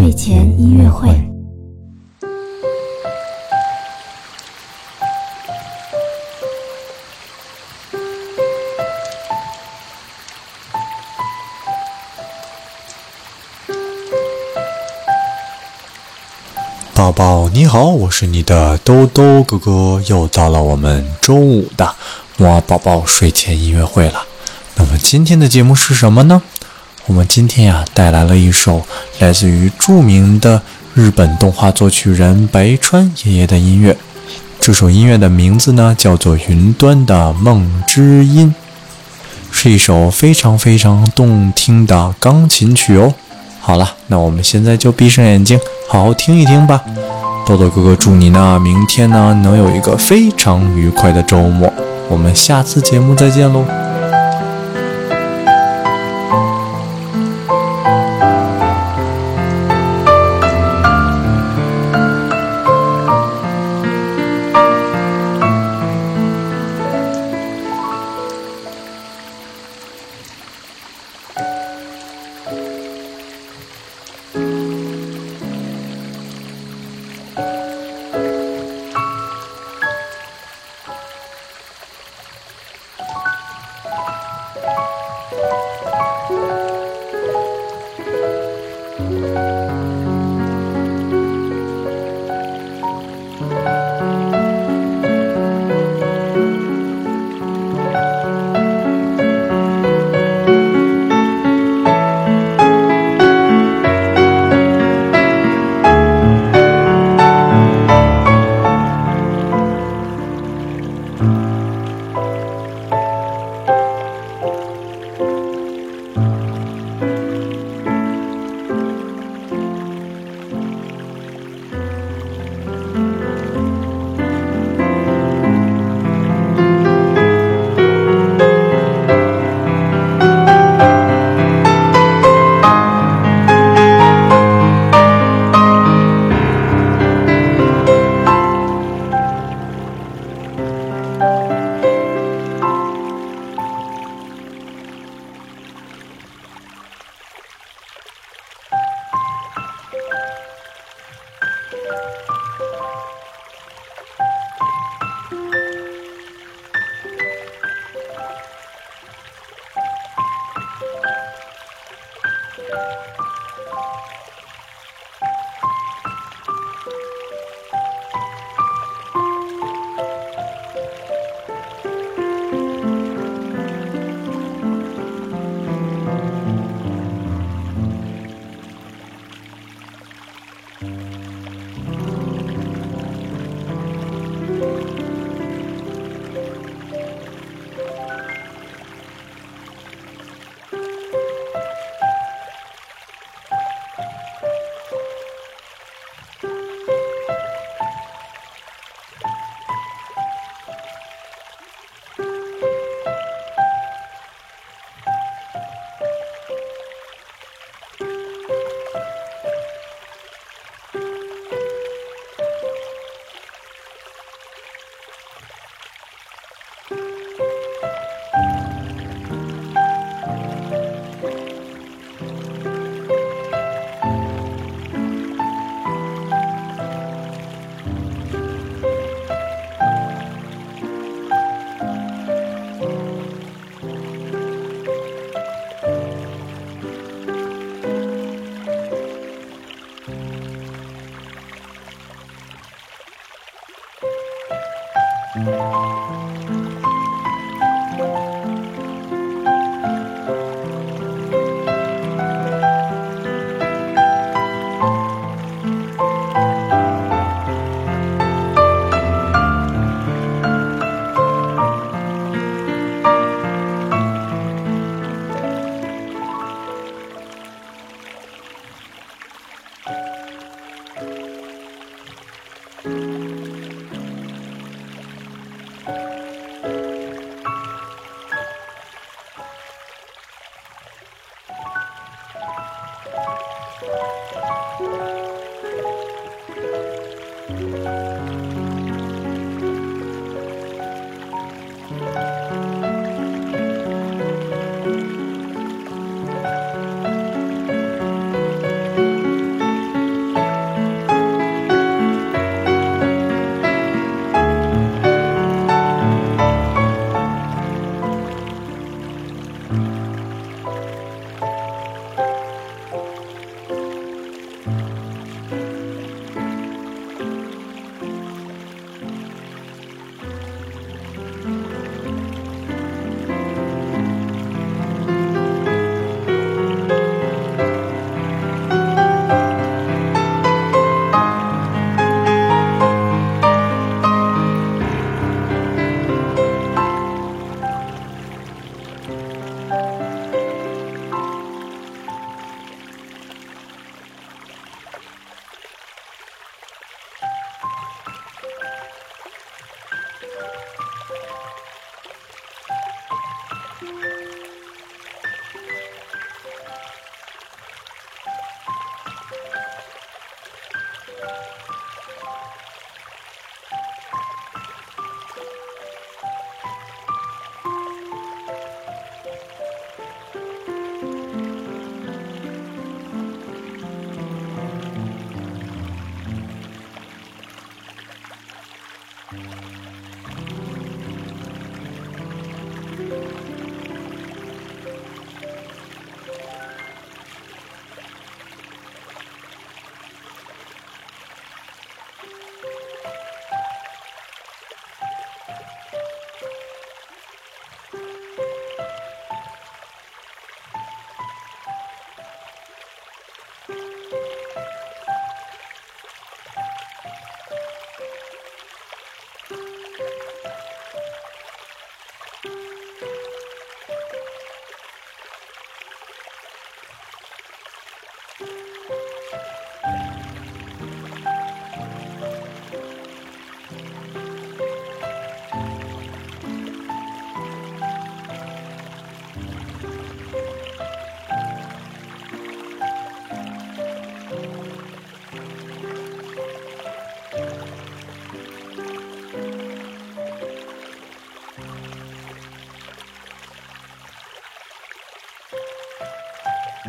睡前音乐会。宝宝你好，我是你的兜兜哥哥，又到了我们周五的哇宝宝睡前音乐会了。那么今天的节目是什么呢？我们今天呀带来了一首来自于著名的日本动画作曲人白川爷爷的音乐。这首音乐的名字呢叫做《云端的梦之音》，是一首非常非常动听的钢琴曲哦。好了，那我们现在就闭上眼睛，好好听一听吧。豆豆哥哥祝你呢，明天呢能有一个非常愉快的周末。我们下次节目再见喽。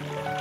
Bye.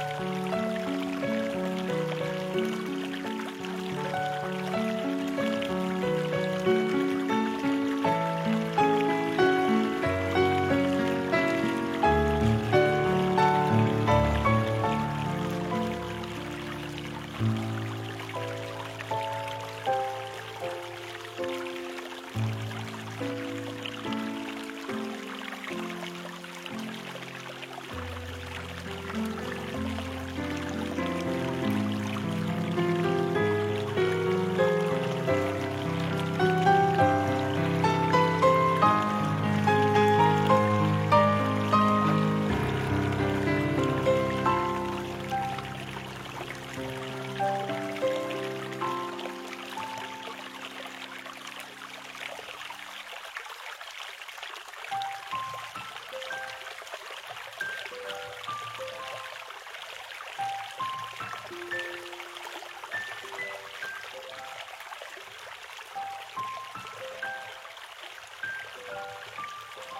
Thank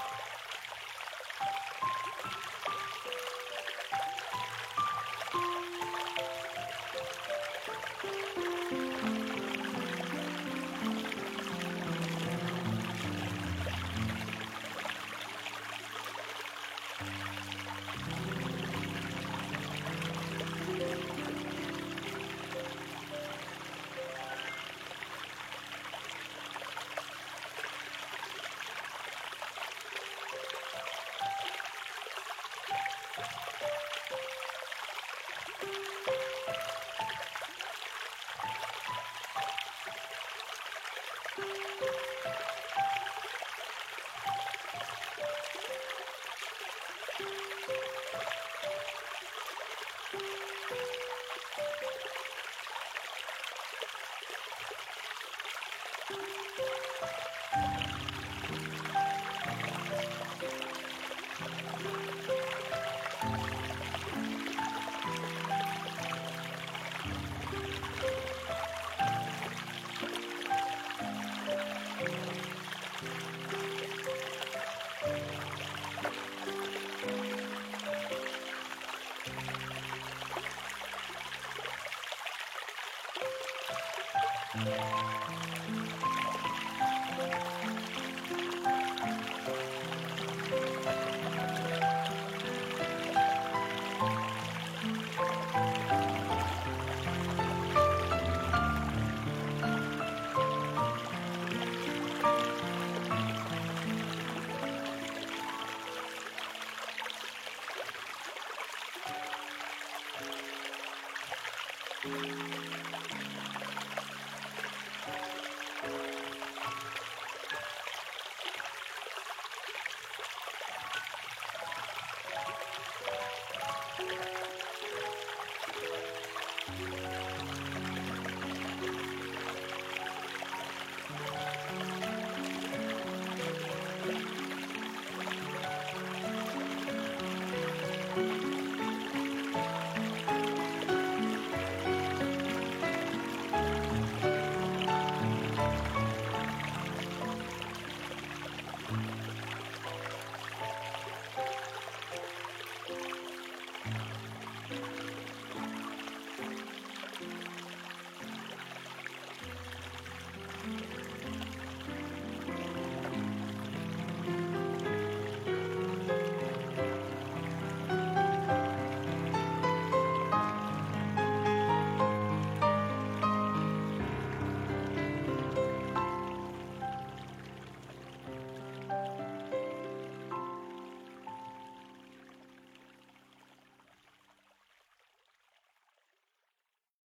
you.